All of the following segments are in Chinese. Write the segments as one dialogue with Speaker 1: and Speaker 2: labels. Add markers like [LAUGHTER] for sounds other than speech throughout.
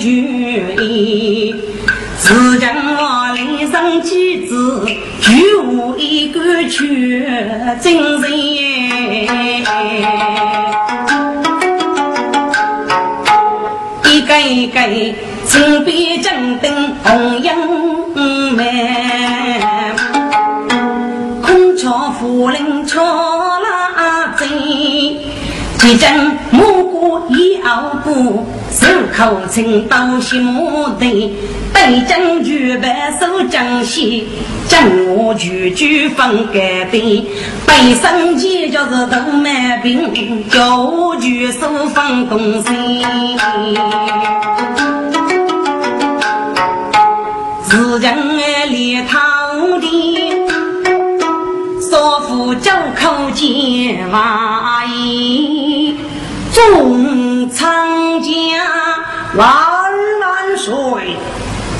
Speaker 1: 真绝。自将我领上几子，举无一个去真人。一个一个金边正灯红英眉，空桥夫人敲拉针，几针蘑菇一熬过，手口青刀西木头。北京举白手江西，江我句句分改变。北上前就是大满兵，叫我举手放东西。自将里头的，少妇九口见瓦衣，中长江万万岁。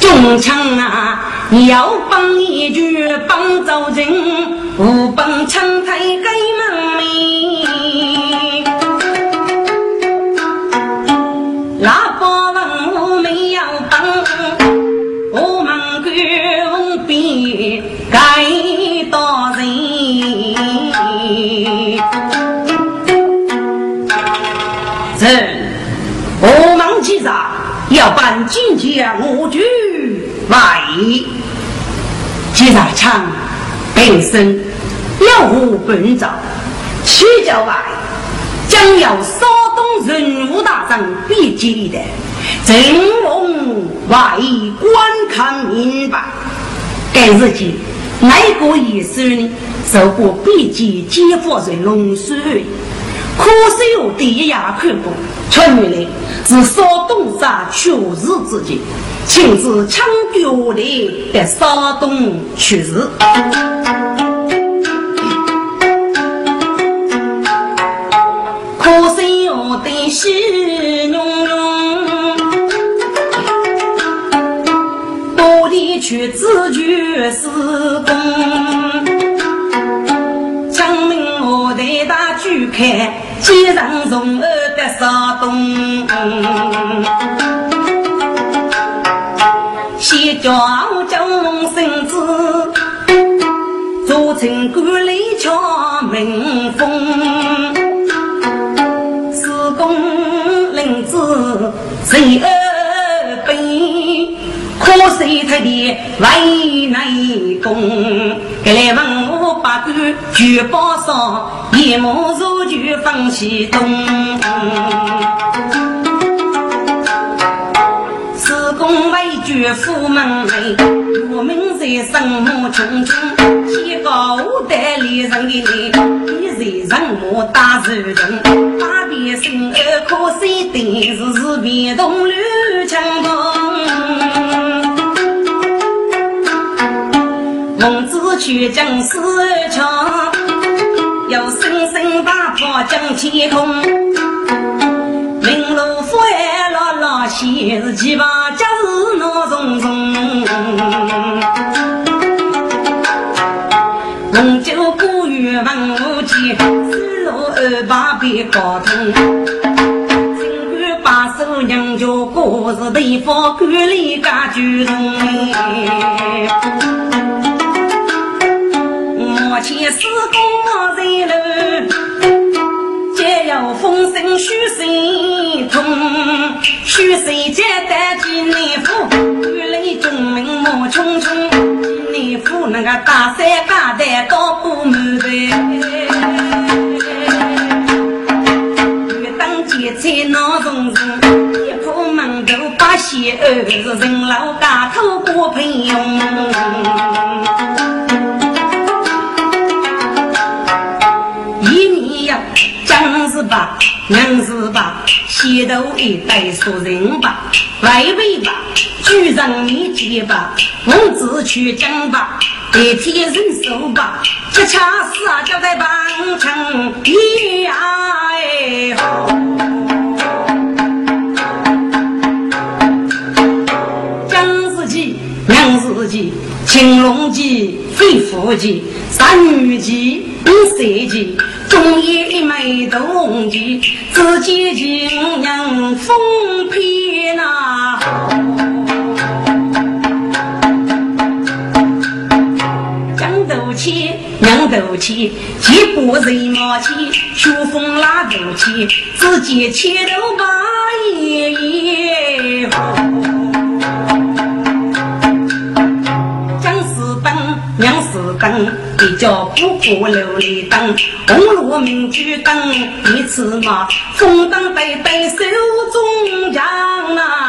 Speaker 1: 中枪啊！要帮一句帮走人，无帮枪台给门面。要办金江我军。外，接着唱，本身要无本照，七叫外将要骚动人物大战必记的，正龙外观看明白。该日记哪个意思呢？受过笔记解放人龙水，可惜我第一眼看过，却原来是骚动杀确实之己。亲自抢救的的骚动去世，可惜我的喜融融，多的却自觉是功，证明我的大举开，既然从儿的骚动。先叫九龙孙子做成官来敲门风，四公领子谁二辈，可惜他的为内功。来问我八官举报上，一目如就放西东。岳父门内，我们在生母匆匆，天高带里人的你，你在人母打手中，打遍生儿可惜的是是变动乱枪动。孟子去将死枪，要生生把破将天空，名路府来老老先是几把家事闹重重，龙酒古语文武间，四路二八别高通。金官把守娘家过日对方管理家居中。目前施工在楼。皆要风声虚声通，虚声接待济南府，雨雷中明目冲冲，济南府那个大山大台高不满的，雨当节菜闹重重，一铺门头把鞋儿是人老家头过朋友。吧，硬是吧，先头一代说人吧，外围吧，举人面前吧，我只去讲吧，代替人手吧，这恰是啊，交代帮衬一哎好，讲自己，娘自己，青龙记。非夫妻，三女妻，五色妻，中夜一枚铜钱，自己情人风偏呐。气，娘斗气，既不人毛气，秋风拉斗气，自己牵头把爷爷将是灯，娘是灯，一叫不过琉璃灯，红炉明珠灯，一次嘛，红灯对对手中将啊。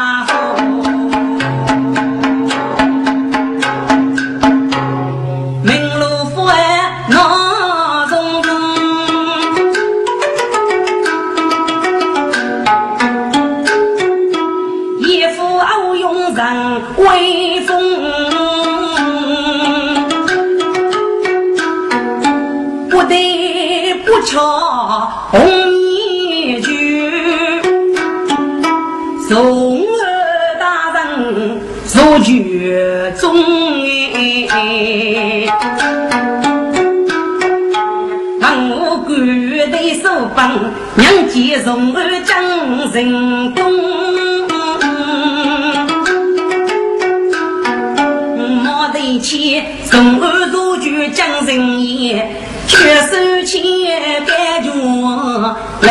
Speaker 1: 娘见宋二将人功，毛头起从儿入军将人言。却手牵感觉雷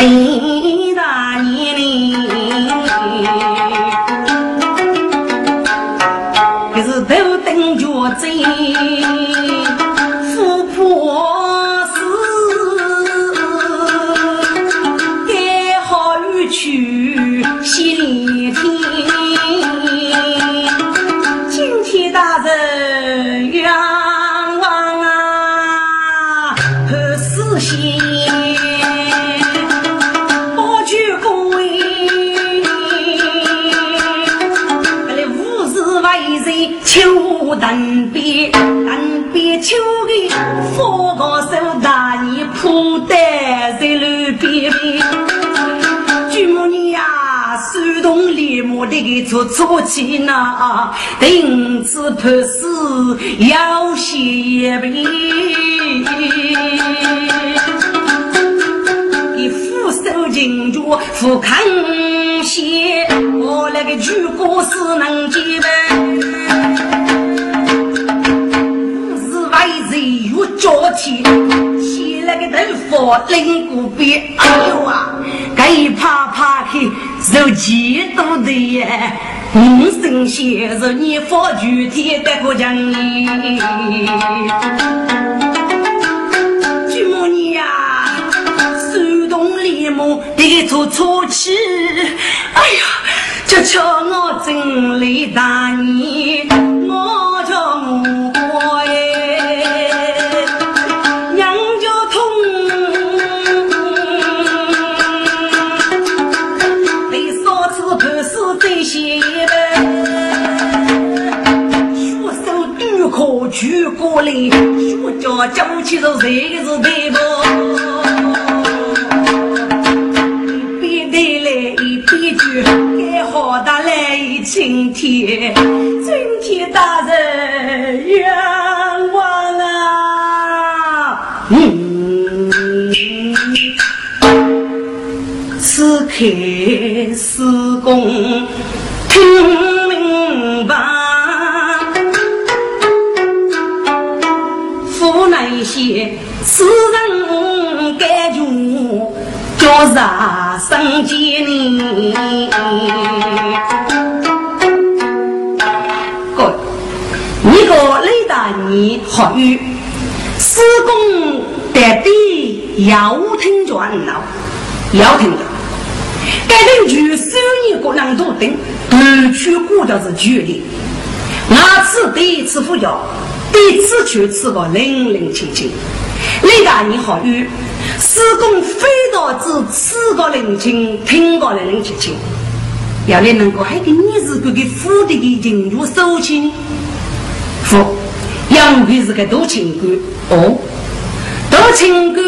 Speaker 1: 马的给出出气呐，定子判死要血病，你俯首进住俯看血，我那个举国是能接呗。脚起，起那个头发领过边，哎呦啊，该怕怕去受几多的耶！你神仙是你发具体的不讲你，舅母你呀，手动立马得出出气，哎呀，这叫我真累大你，举过来，学家讲起是谁是对不？一边带来一边举，该好的来晴天，今天大人冤枉啊！嗯，此刻施工世人感觉叫啥生艰难？哥，你个雷大年好运，施工得地要听转了，要听的。该邻居收你个人多等，独去过的是距离。那次第一次呼叫。第一次去吃个零零清清，李大人好运，施工非到之吃个零清，听个零零清清，要你能够还给你是个给府的给进入收钱，府杨贵是个多情官。哦，多情官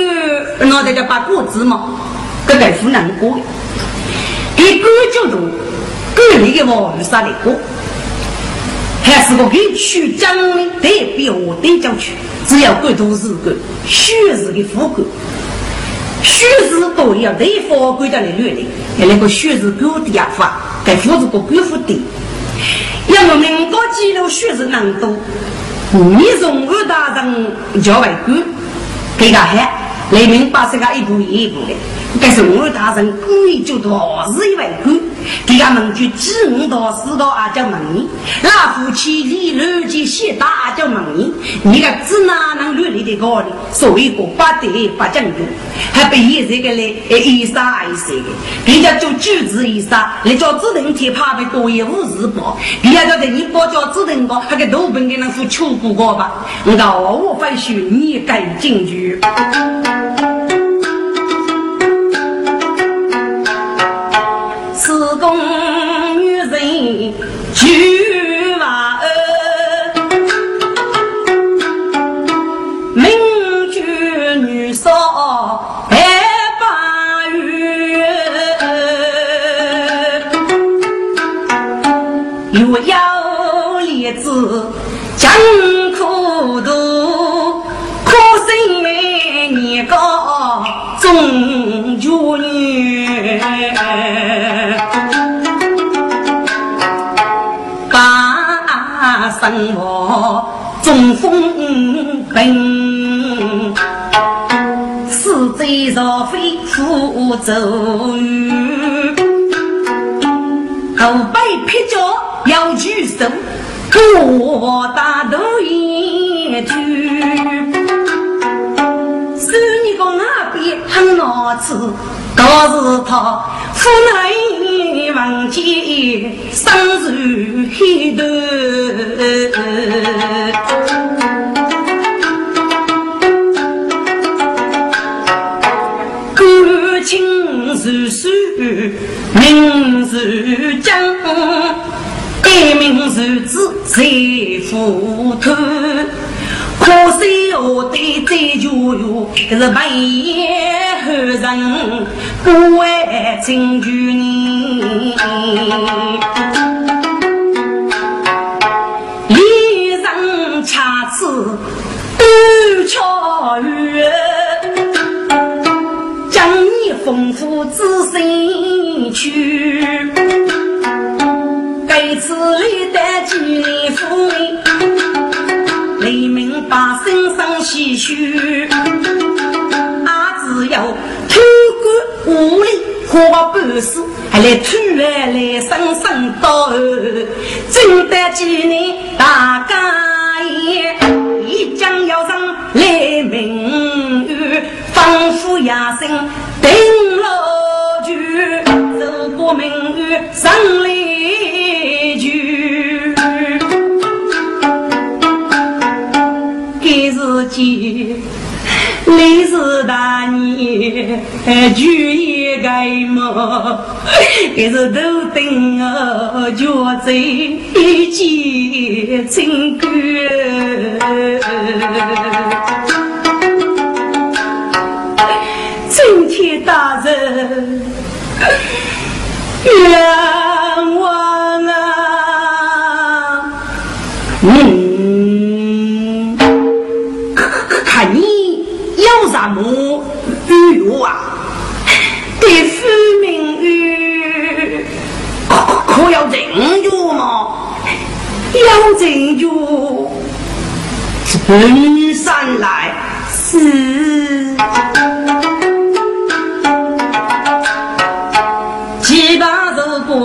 Speaker 1: 那得叫把果子嘛，个大夫难过，一个角度，个里的话有啥的过？还是个给区长的代表代叫去，只要管都是个虚实的副官，虚实都要对方管家来律的，还那个虚实管的法，该负责个管府的。要么民国记录虚实难度，你从二大人叫外管，给他喊雷明把这个一步一步的。但是我大人故意就大事以为官，给他们就几五到四个阿叫门人，那夫妻离乱结些大叫门人，你个只哪能乱里的高的？所以个不得不讲究，还不依这个嘞，一杀一杀的，人家就举子一杀，你叫只能天怕的多也无日报，人家叫的你包叫只能个，还给多本给那副求过过吧？那我反许你该进去。菊花儿，名菊女少白八月，又要立志讲风平，四贼若非苦走后背劈脚要举手，我大头一句，是你个那边很老子，倒是他父内忘记生如黑头。情如水，命如江，爱民如子，谁糊涂？可惜我的这句哟，是文言后人不会进句呢。断桥月，丰富之心去。该此里的几年风，黎明把心生唏嘘。啊，只要偷官无力，花半世，还来突然来生生到，真得几年大家也。一将要上来明月，仿佛夜深月上来句，给自己历史大年就一个梦，给是头顶啊脚在一见情感。今天大人冤枉啊！嗯，看你有什么欲啊，对父命运可可要证据吗？要证据。人山来是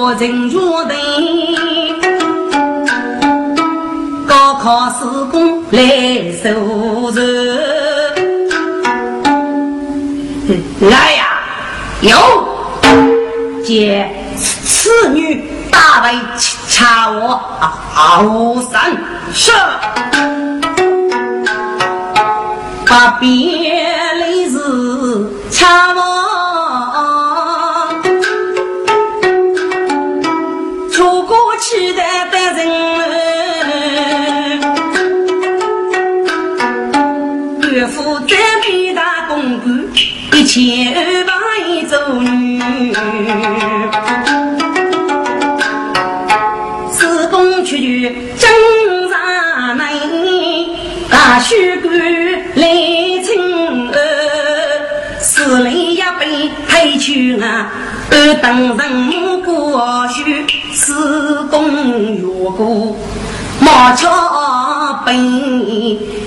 Speaker 1: 十过正确的，高考试工来收拾。来呀，有见此女大为查我好三是。把别离是差忘，此公去去真啥难，大须官来请安，死里一杯推去啊，二等人过去，此公越过麻桥本，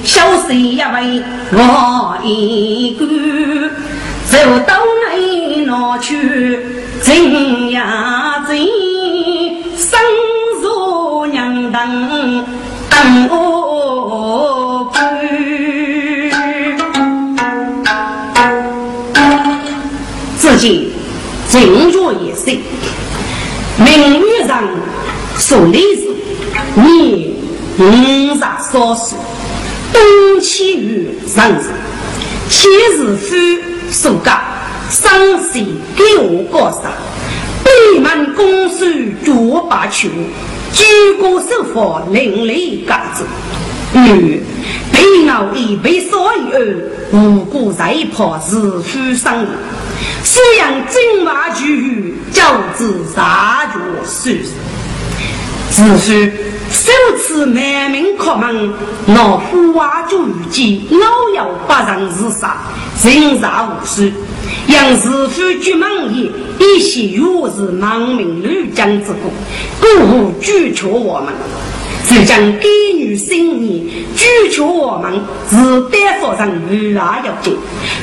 Speaker 1: 小谁一位我一个，走到。哪去，真呀真，生如娘等等我自己正月一岁，明月上说历史，你五十少岁，冬起于上日，七日夫暑生死给我过上，北门公孙脚把球，举国守法另立杆子，女被熬一杯所以而无辜在旁是夫生。虽然金马驹，教子杀绝书，子书首次满门叩门，老夫瓦就遇见老幺八人自杀，人杀无数。杨师傅举门也，一些原是亡命吕江之故，故无拒绝我们。只将给予新年，拒绝我们是丹佛人与阿要紧，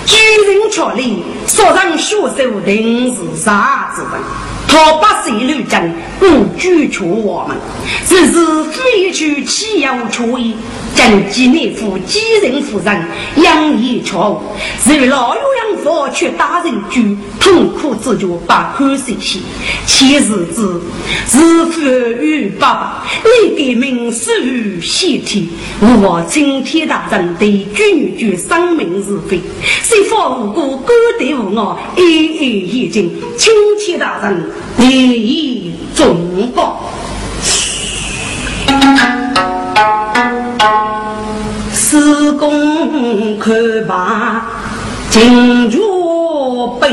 Speaker 1: 举人确立，所让学手定是啥子人？他八岁六将，不拒绝我们，只是非去岂有出意？将几年夫几人夫人养一错是老有养父却打人居，痛苦之觉把口水洗。其实子是父与爸爸，你给名师与先天，我今天大人对君女生命是非，谁方无辜孤对无我，一一已尽，请天大人予以重报。施工看罢，进入本。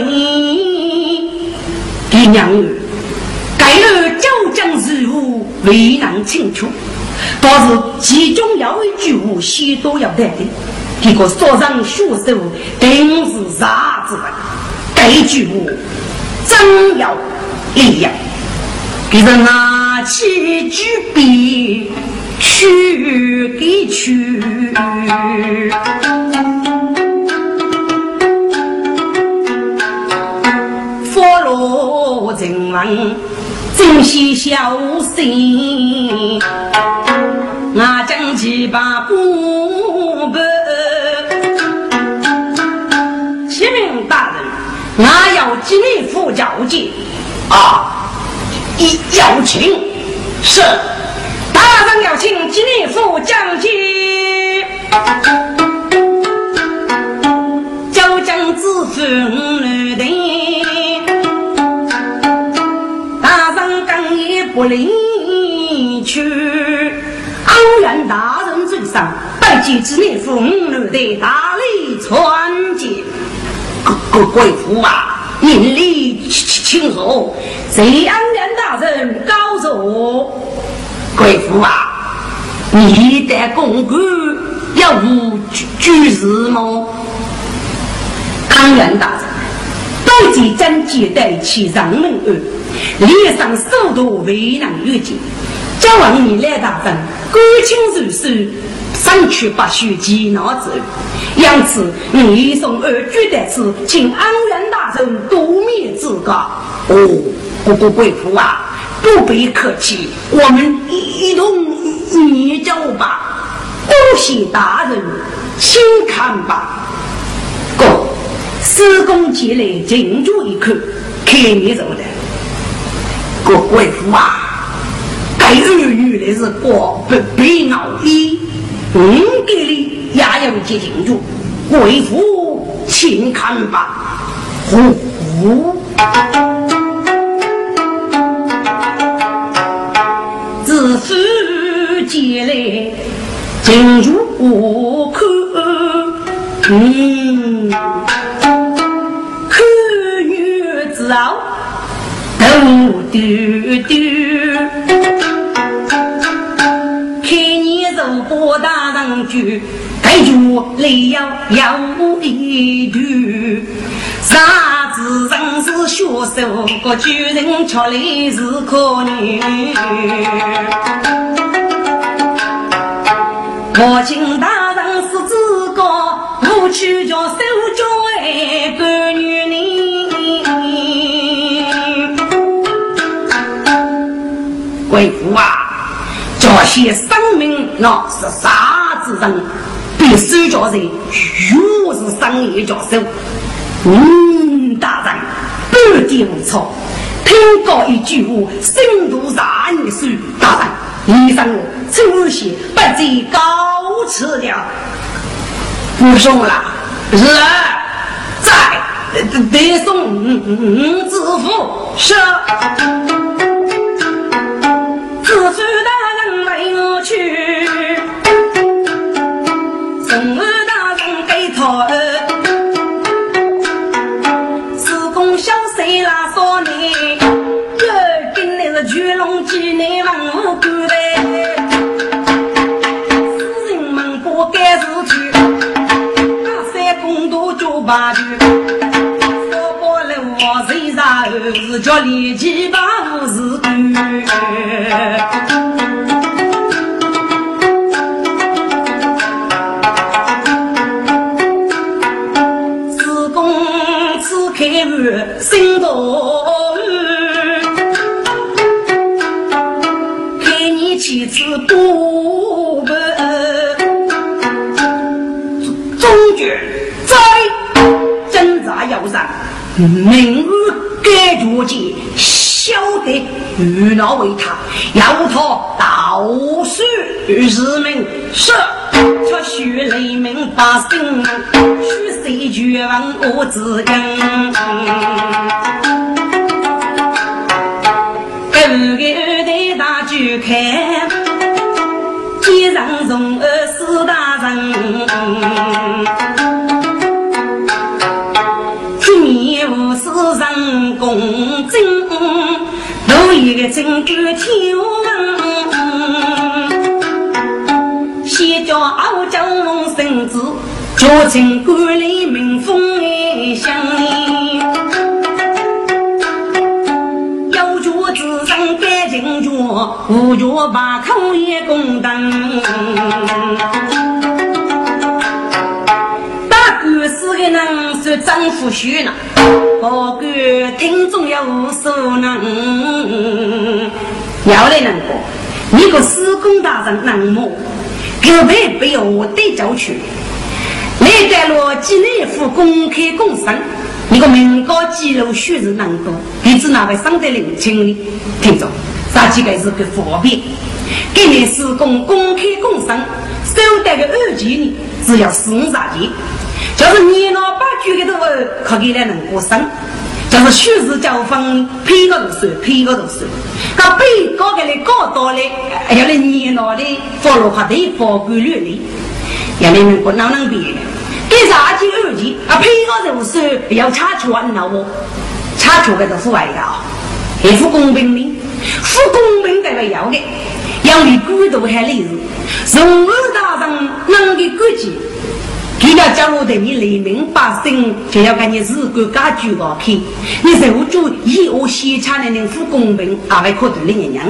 Speaker 1: 爹娘儿，该儿九江事务未能清楚，倒是其中有一句话，许多要带的。这个所长学手定是啥子的？这句话真要利呀！给人拿起举笔。去给去，佛罗人文珍惜小心，我将几把布帛。启禀大人，我要今日赴交接啊！一邀请是。大人要请金陵府将军，九江知府女的，大人刚也不离去，安元大人嘴上拜见金陵府女的大礼传接。贵贵妇啊，您礼请请坐，谢安元大人高坐。贵妇啊，你的公公要无居士吗？安元大人，多见真接待其上门案，脸上速度未能预见。叫望你来大人，感情如水，三去八许其脑走。因此，你送二举的是，请安元大人多面指教。哦，姑姑贵妇啊。不必客气，我们一同研究吧。恭喜大人，请看吧。哥，施工前来静住一看，看你怎么的。各贵妇啊，该儿女的是？过不必熬衣，嗯，给你也要接静住。贵妇，请看吧。呼。进来进入我看，嗯，看女子后头丢丢，果大人句，该就来要要一句，啥子人是学手，个巨人却来是可女。我请大人是自个，我去叫手脚爱个女人。贵妇啊，这些生命那是啥子人？比手脚人，又是商业教授。嗯，大人，半点无错。听过一句话，深度杀你书。大人，医生，出血不计高吃了。不送了，是在得送五支付是。子孙大人没我去，把去，说过了我身上是叫立即把武士干。自公自开门，心头。明日该决界，晓得遇恼为他，要他道书日明是，却须雷鸣百姓，须谁绝望我自根。多一个真官天文，先叫傲江龙孙子，叫进官吏民风爱乡金角五角八口也公灯，大哥是个能说丈夫虚呢，不管听众要无所能。要来能过，你个施工大人能么？根本不要我对教去，来盖了几内府公开公审，你个民高记录虚实难多，你知哪位上得领情呢？听众。啥几个是个方便？给你施工公开公审，收得个二级呢，只要四五十钱。就是你老八九的头，可给来能过生。就是虚实交锋，批个都算，批个都算。搞被告的来告到嘞，要来年老的法律法的法规律例，要你们不哪能比？给啥级二级啊？批个都算，要查出完了我，查出个都是外的，也不公平的。不公平的为要的，要你孤独还利日，从二大人能给国际，给了加入的你黎民百姓，就要跟你自国家举个去，你受住以我西产的人不公平，还会可对你娘，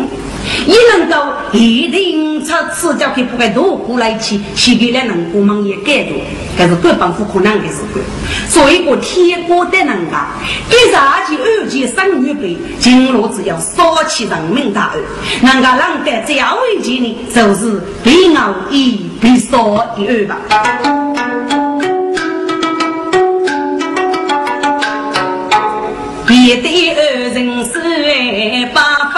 Speaker 1: 也能够一定出此叫去不该多过来去，去给了能过忙也改多，但是各帮不可能的事干，所以我天国的人啊，给啥去二级生预备，今路只要烧起人民大案，人家让得这样危机呢，就是被熬一被烧一二吧。一对二人是八分，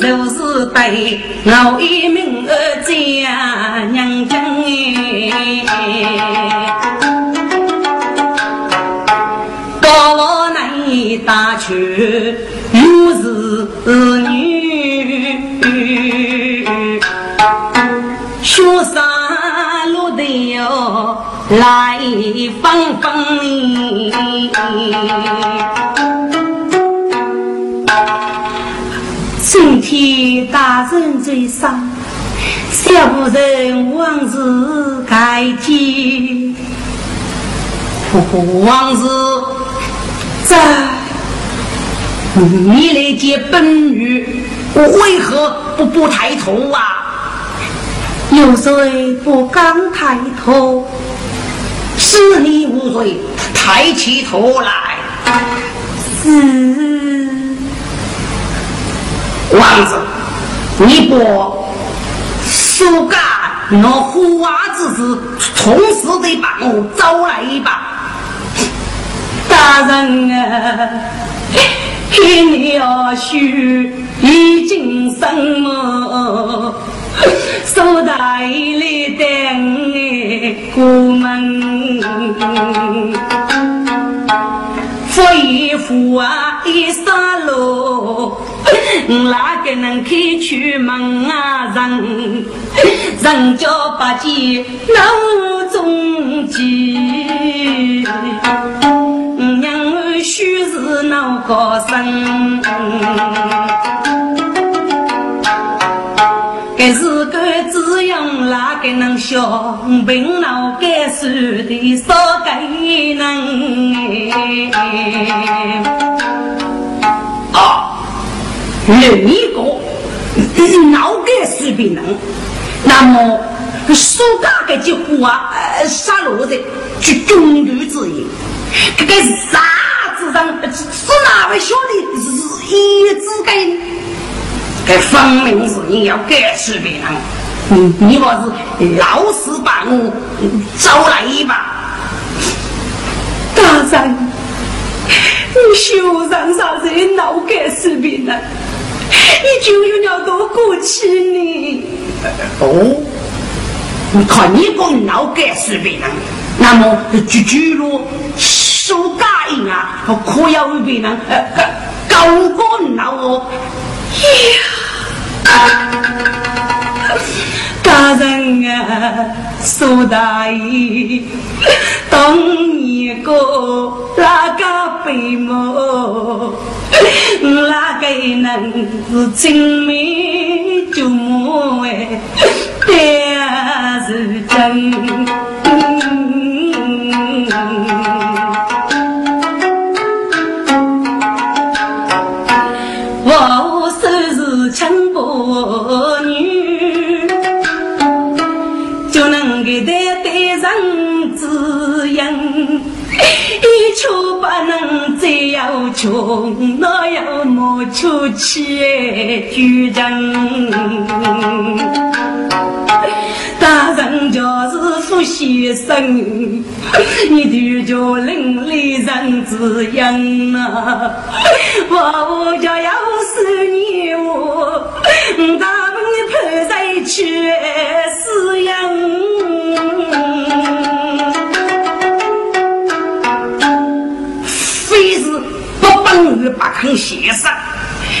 Speaker 1: 就是对我一名儿家娘亲哎，到我那里打去来放风你，今天大人在上，小不人往事改记，往事在。你来见本女，为何不不抬头啊？有谁不敢抬头？是你无罪，抬起头来。是王子，你不苏干那虎娃之事，从实得把我招来吧。大人啊！天要许已经生么？苏大爷来等过门，福一福啊一上路，哪个能开出门啊？人人家八戒老中计。须是闹高声，该是个只用哪个能小病闹该受的少个能？
Speaker 2: 啊，另一个脑该死病人，那么说嘎个句话，杀落的就中毒之意，这个啥？是是哪位兄弟是一直给？这分明是你要干死别人，你你我是老实把我招来一把？
Speaker 1: 大人，你修上啥子老干死别人？你就有了多过气呢？
Speaker 2: 哦，你看你讲老改死别人，那么就举路。受答应啊，可要为别人高官闹哦。
Speaker 1: 呀，[LAUGHS] 家人啊，苏大爷，当一个那个白毛，哪个能是青梅竹马哎，但是真。求不能再要求，那要莫求起主人。大人就是副先生，你就叫邻里人滋养啊！我家要是你我，咱们派谁去饲养？
Speaker 2: 不肯协商，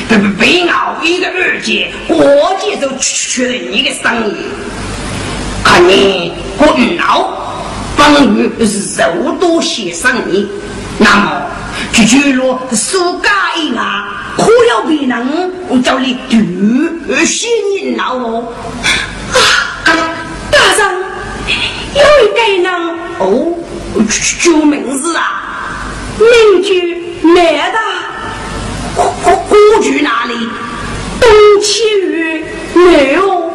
Speaker 2: 被被熬一个二姐，我接受确认你的生意。看你不闹，帮于肉多协商你，那么就举落苏家一案，可要别人叫你独心人哦。
Speaker 1: 大人，有一个人
Speaker 2: 哦，叫名字啊，
Speaker 1: 名句来的。
Speaker 2: 古古去哪里？
Speaker 1: 东起于没有，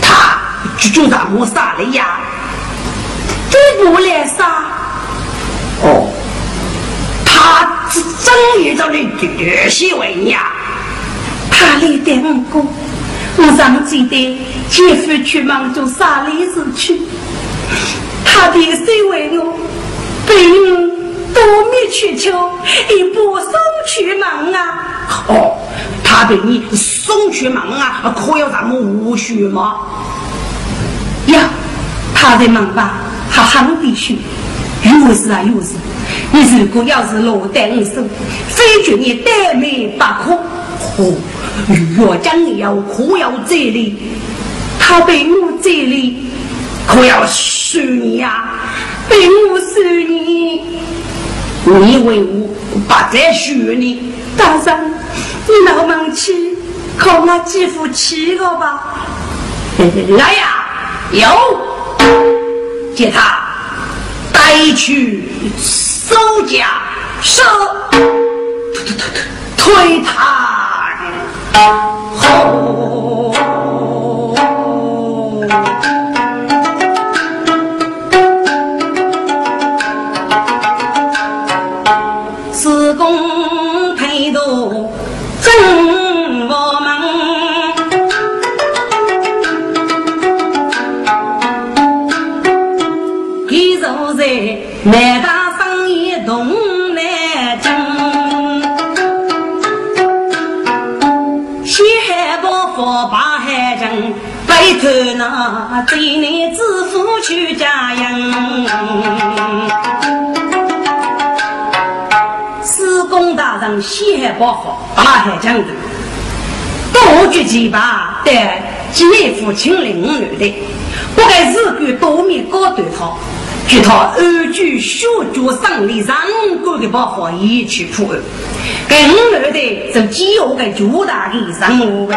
Speaker 2: 他就就在我杀的呀，
Speaker 1: 这不来杀。
Speaker 2: 哦，他是真遇着你绝喜为呀？
Speaker 1: 他来带我过，我上记得姐夫去忙做杀利事去，他的谁为我被我。多米去求，一不送去忙啊！
Speaker 2: 哦，他被你送去忙啊，可有咱们无须吗？
Speaker 1: 呀，他在忙吧，他很必须。有事啊，有事！你如果要是落单一手，非觉你单眉不可。
Speaker 2: 哦，若将你要可要这里，
Speaker 1: 他被我这里
Speaker 2: 可要输你呀，
Speaker 1: 被我输你。
Speaker 2: 你为我不再许你，
Speaker 1: 大人，你老忙去靠我继父娶我吧。来呀，有，接他带去收家收，推推推他后。北头那最难致富去家营。施公大人西海包佛八海将军，多举几把的劫富清零女的，不该日干多面高对他。据他安居小脚上里上过的把话一去破案，跟五儿的就饥饿个巨大的任务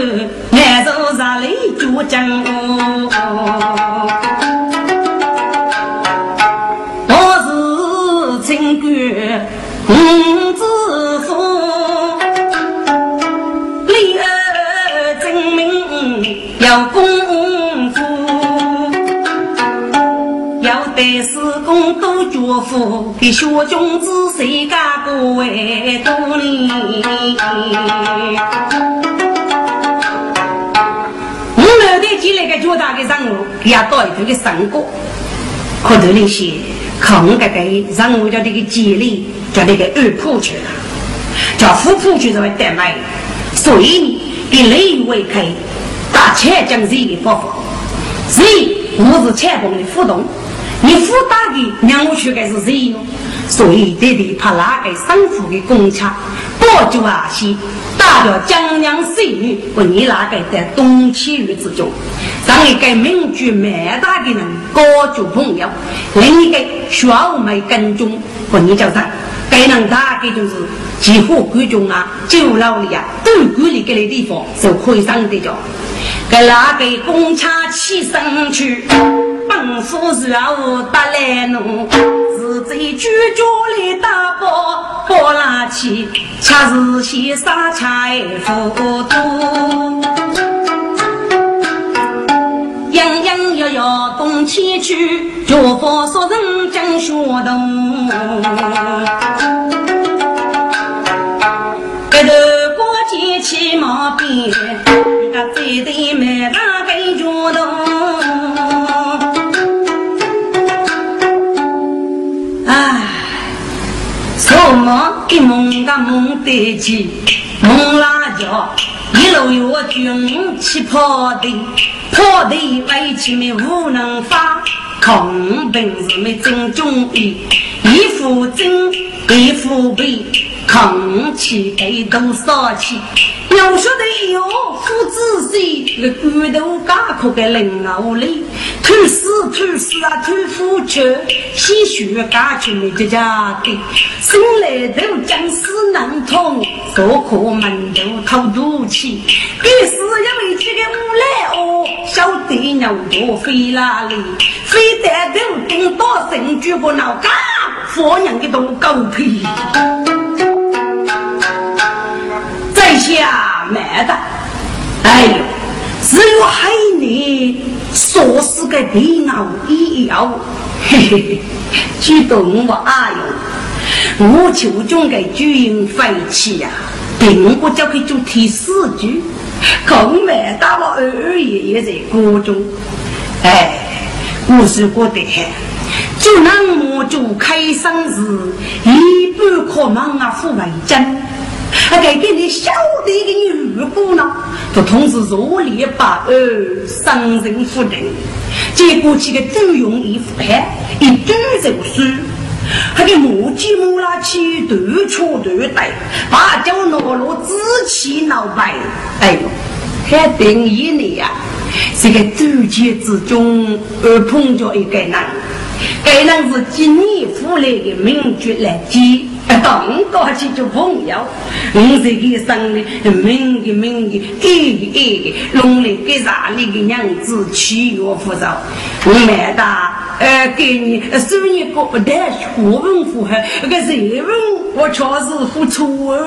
Speaker 1: 将木头，难受啥里就将。五子夫，立儿证明要功夫，要得施工多脚夫，给小君子谁家过为多呢？进来个巨大的任务，也到一头的成果，可头那些。靠我这个让我叫这个经理叫那个二铺去了，叫副铺去在外代卖，所以呢，给雷为开打钱将谁的发法，谁我是钱帮的互动，你付打的让我去该是谁呢？所以得得怕哪个生父的公差，保住啊些。大表江娘孙女，和你那个在东起玉之中，让一个名居满大的人高做朋友，另一个小妹跟踪，和你叫啥？该人大概就是几乎贵重啊，酒楼里啊，都管理这类地方就可以上的着。给那个公差起身去，本府任务得来弄，是在居家里打包拨拉起，恰是些杀财富多。样样要要东迁去，脚步说人将学动。一梦个梦得起，梦辣椒一路有军旗跑的，跑的外起没无能发，抗本事没真中意，一副真一副背。扛起被都烧起，要晓得哟，父子谁那个骨头嘎可给人熬里，吐死吐死啊吐腐去，鲜血嘎去没这家的，生来都将死难通，做客门头偷肚气，必是因为这个无赖哦，晓得牛多飞哪里，飞得都顶到神举不闹嘎，活人的都狗屁。下慢的，哎呦，只有害你说是个皮袄一要，嘿嘿嘿，举动我哎呦，我就将个军营废弃呀，并不叫去做提四句，更没打了二爷爷在锅中，哎，我是觉得，就那么就开生日，一半可忙啊，付为真。还该给你晓得一个女姑呢，就通知若烈把儿上任夫人，结果去个周用一副牌，一举就输，还给母鸡母拉起断错断带，把脚落落自气闹白，哎呦，还定义你呀，这个周节之中而碰着一个人，该人是今年府来的名爵来接。当高起就朋友，你这个生的名的名的，爱的爱的，弄了个啥那个娘子气若浮躁。我买大，呃，给你收一个不带学问符合，个学问我确实付出哦。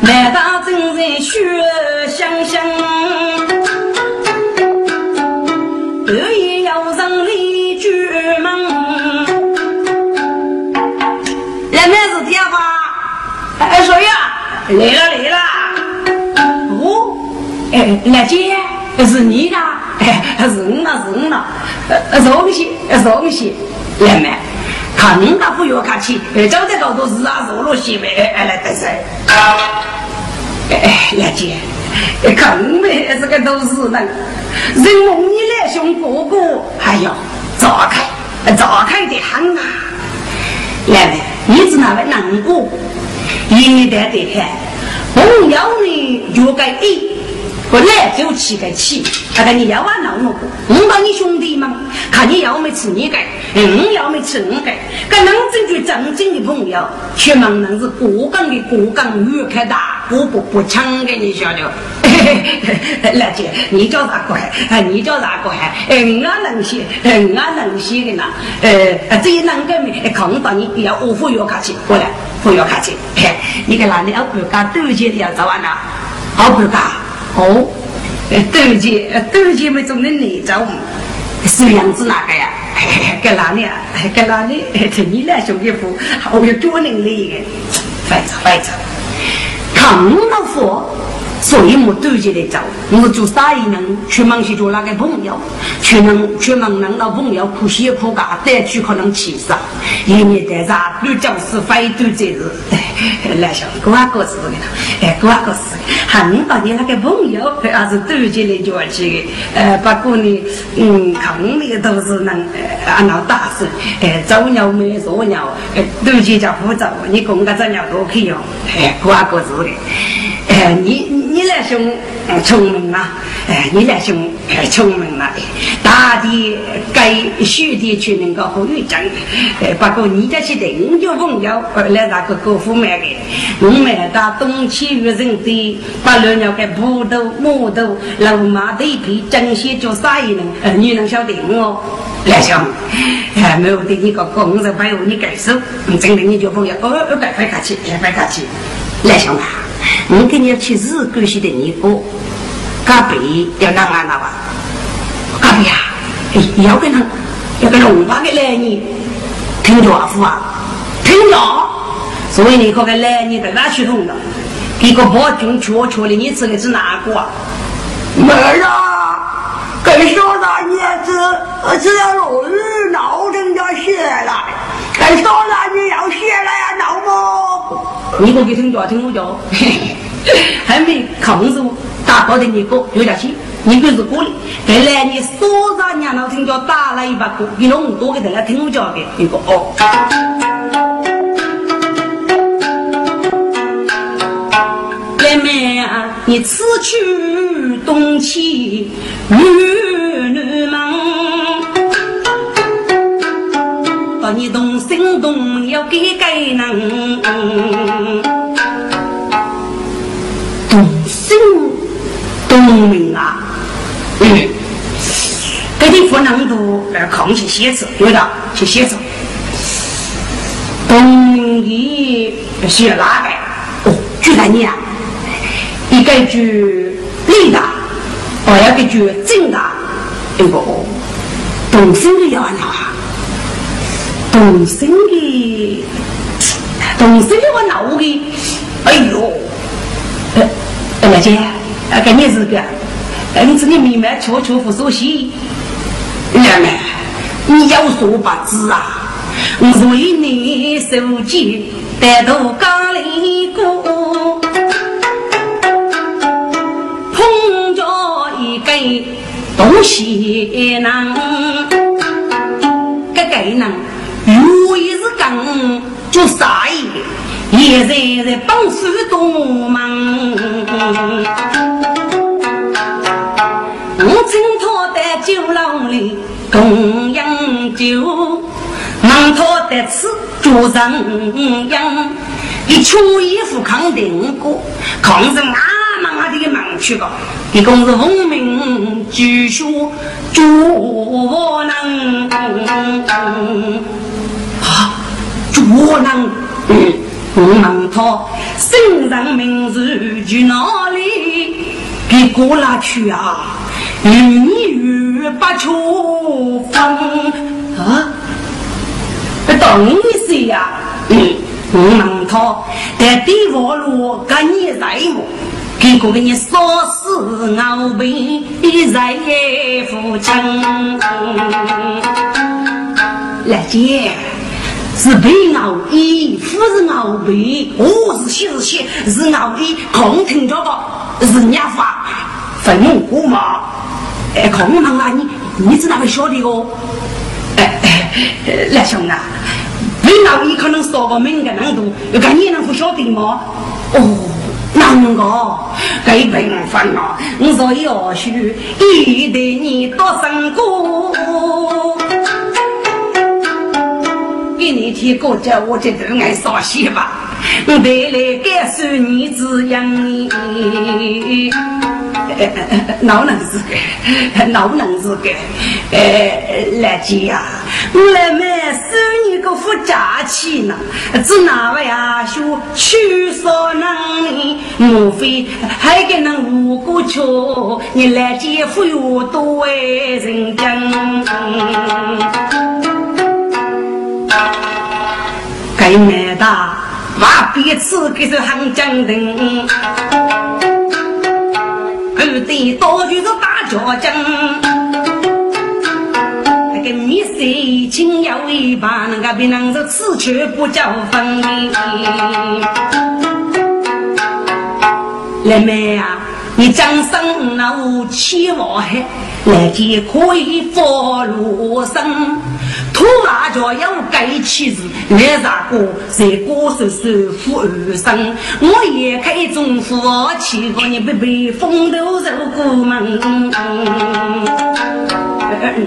Speaker 1: 买大正在学香香，来了来了！哦，哎，来姐，是你的？哎，是我了是我了。呃，坐不起，坐不起，来妹，看你那不要客气，哎，走在高头是啊，坐了些呗，哎，来得噻。哎，来姐，看我们这个都是人，人梦你来兄哥哥，哎呦，早开，早开的很啊！来妹，你是那位难过？一旦得看，朋友呢就该一，不来就起个气。那个你要玩闹我，我把你兄弟嘛，看你要没吃你个，我要没吃我个。跟能真句正经的朋友，却忙能是过岗的过岗，越开大，我不不抢给你晓得。[LAUGHS] 老姐，你叫啥个还？你叫啥个还？嗯，我能写，嗯，我能写的呢。呃，这一能个没看到你要我付药卡去，过来不要客气。嘿，你看那里要不干对接的要早完了，好不干哦。对接对接没总能你找是样子哪个呀？跟哪里啊？跟哪里？听你来兄弟夫，我要多能力的，快走快走，看老佛。所以没对接的走，我做啥也能去忙去做那个朋友，去能去忙能到朋友苦些苦干，带去可能起色，一年带啥都将是非都这是，来想过啊过日的，哎过啊过日，很多你那个朋友还是对接的交去的，呃不过呢，嗯，坑里都是能按照大事，哎早鸟没做鸟，哎对接叫负责，你公个这鸟都可以用，哎过啊过日的。哎，你你来兄聪明啊，哎，你来兄聪明了，大的该学的去能够和语讲，哎，不过你家去定就朋友来那个国府买的，我买到东起越人的，把人家个葡萄、木头、老马的皮，整些叫啥人？呃，你能晓得我来兄，哎，没有对你个工人朋友你感受，真的你就朋友，哦，别别客气，别客气，来兄啊。我跟你要去日关系的你哥，加倍要拿安那吧？加倍呀！要跟他，要跟龙华的来你听着夫啊，听着。所以你可个来你在哪去通的？一个包军确确的，你吃的是哪个？
Speaker 3: 没了，跟少大年子只要落雨闹人家写来，跟少大你要写来呀闹么？
Speaker 1: 你可给听着听我叫。[LAUGHS] [LAUGHS] 还没控制打到的你哥有点气，你可是过的。本来你所长娘老听叫打了一把鼓，你弄多给他来听我讲的，你说哦。妹妹啊，你此去东起女女忙，把你动心动要给给人。农民啊，嗯，给你不能读，呃，空去写字，对的，去写字。东的写哪个？哦，就在你啊，一个？句力大，哦，要个？句正大，一个？东升的要哪？东升的，东升的我闹的，哎呦，二姐。啊，跟你是个，你这里明白，悄悄不熟悉。娘们，你要说不知啊，我为你手机带头刚里过，碰着一个东西囊，这个囊有一是刚就啥意？现在在帮手多忙，我正讨在酒楼里共饮酒，忙讨在此桌上饮，一出衣服扛定过，扛着啊嘛的忙去个，一共是文明继续做能啊，做能嗯。我问他身上名字去哪里？给过了去啊，与你与不求分啊！等一下呀，我问他在地方路跟你在么？给过给你烧死熬病在父亲来接。是被熬衣，不是熬被。我是写是写，是熬衣。空听着个是伢话，分我嘛？哎，空忙啊你，你知道会晓得哦？哎哎，来兄啊，被熬衣可能说个敏感难度，要看你能不晓得吗？哦，难个，该平凡啊！我说要许一对你多生过。你提过家，我就都爱烧西吧。我带来感受你滋养你，哪能是个？哪能是个？哎，来姐呀，我来买收你个副假期呢。只哪位阿兄去说能？莫非还给那五谷吃？你来姐夫有多爱人家？该买的，把彼此给是很讲定，二弟多就是打脚筋，那个米色轻摇一把，那个别人是此去不叫分。来妹啊，你掌声那无期望来见可以放路生。土马脚有盖起子，来啥个在歌手首富而生。我也开中富气，个你不被风头受过门。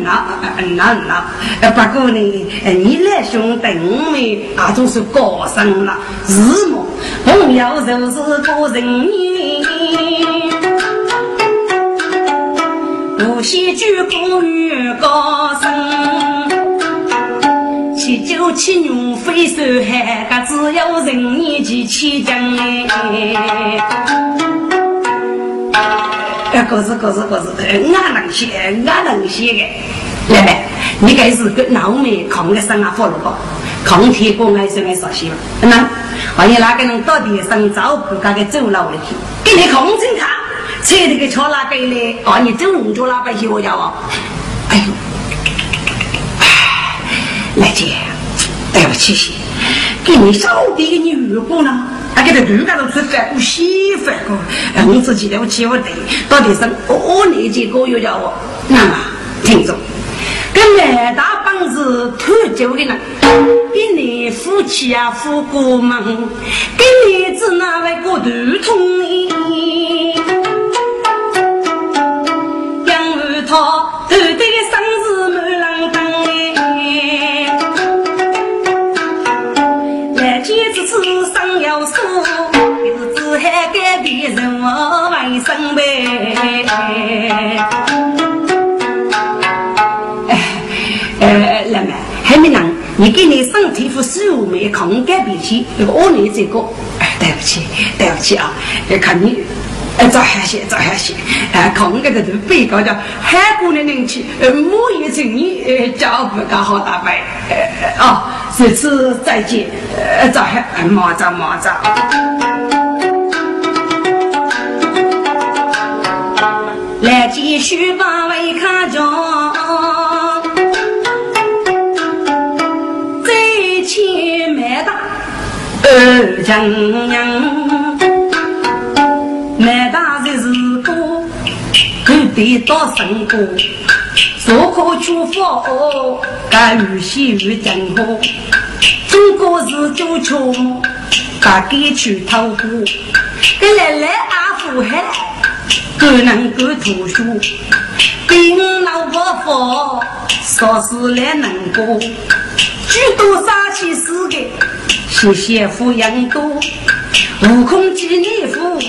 Speaker 1: 那那那，不过呢，你来兄弟妹啊，都是高升了，是么？朋友就是个人命，无锡举公于高升。七九七牛飞山海，个只有人年纪七将哎。哎，可是可是可是，俺能写，俺能写的。来来，你该是个老妹，扛个生啊，活了不？扛天过爱生爱少些吧？那，万一哪个人到底生早不干个走了去，给你控制他，车那个车哪个嘞？哦，你走路就老百姓我家哦。哎呦！哎来姐，对不起，给你少点个女工呢，还给他独家的吃饭过稀饭过，我自己对不起我对，到底是我那几个又叫我，那么听着，跟满大帮子偷酒的呢，给你夫妻啊夫过门，给你子那位过头痛他头对生日满郎当。要说，是子海改变人我卫生呗。哎，老妹，还没能，你给你身体副食物没抗改变起，那个我来这个，哎，对不起，对不起啊，看你。哎，早下些，早下些。哎，看我这个被告叫韩国的人气，呃，莫一成你呃，脚步刚好打败。呃，哦，这次再见。呃，早下，马早马早。来继续把位看着，再去买大二丈娘。难道这是个狗得到生活，做可出发哦，干预先于政府。中国是足球，把给去偷过，给来来阿富汗，够能够读书，兵老不服，说是来能过，许多杀气死的，谢谢抚养多，悟空记内夫，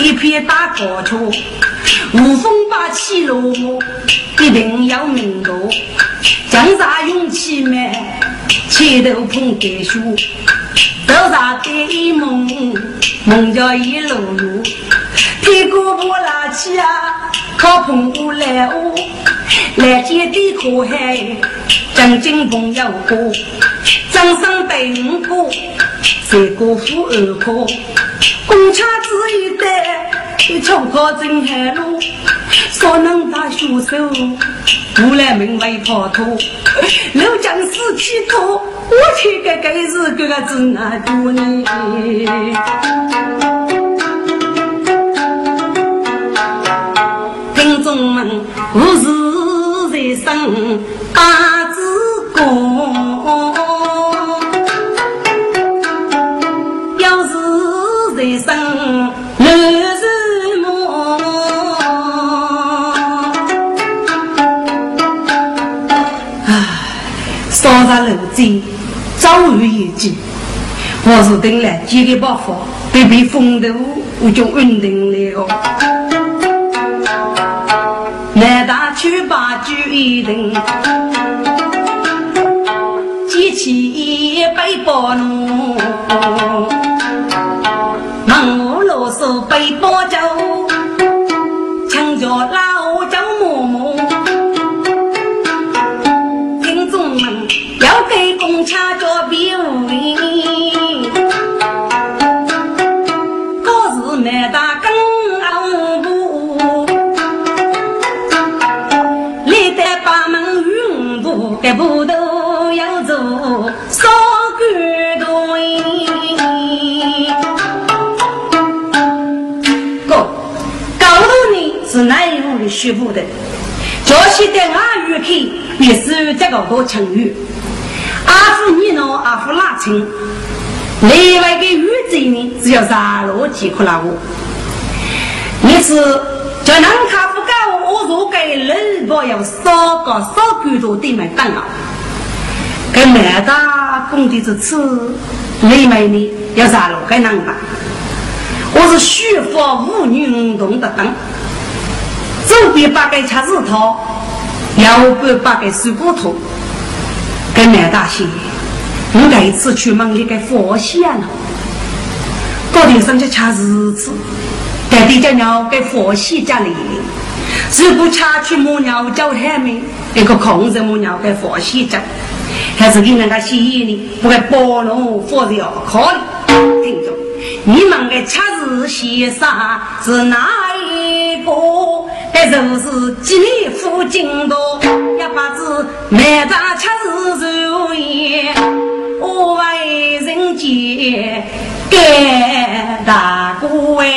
Speaker 1: 偏偏打高车，无风把起落，一定要命多，江山勇气满，前头碰该输。走上的梦，梦叫一路路，屁股不拉起啊，靠澎湖来哦，来接的可海，正经朋友过，掌声对五个，三个富二哥，公车子一单，冲破真海路，少能打学手。无来门外跑脱，刘将死去脱，我去个该是个个子啊多呢。听众们，我是人生八杀楼梯，早遇一击。我是等来几个爆发，被被风头，我就稳定了。南大去把酒一顿，机器一杯包弄，一路的师傅的？这些的阿玉去也是这个多成语。阿夫你喏，阿夫拉称，另外个宇宙呢，只要三罗几克拉我。你是叫南卡夫干我，我若给人不要少个少更多的买单啊。给买大工地这次，另外呢要三罗给难办。我是虚发无女运动的等，边八个叉子头，右边八个水果头。跟南大仙，我这一次去忙里给佛仙了，到底上去掐日子，带地叫鸟给佛仙家里，如果掐去母鸟叫他们，一个空着母鸟给佛仙家，还是给那个仙呢？不该包容佛的要考虑。听着，你们的掐日先生是哪？该就是几年附近的，一把子满大吃日如烟，我为人间干大官。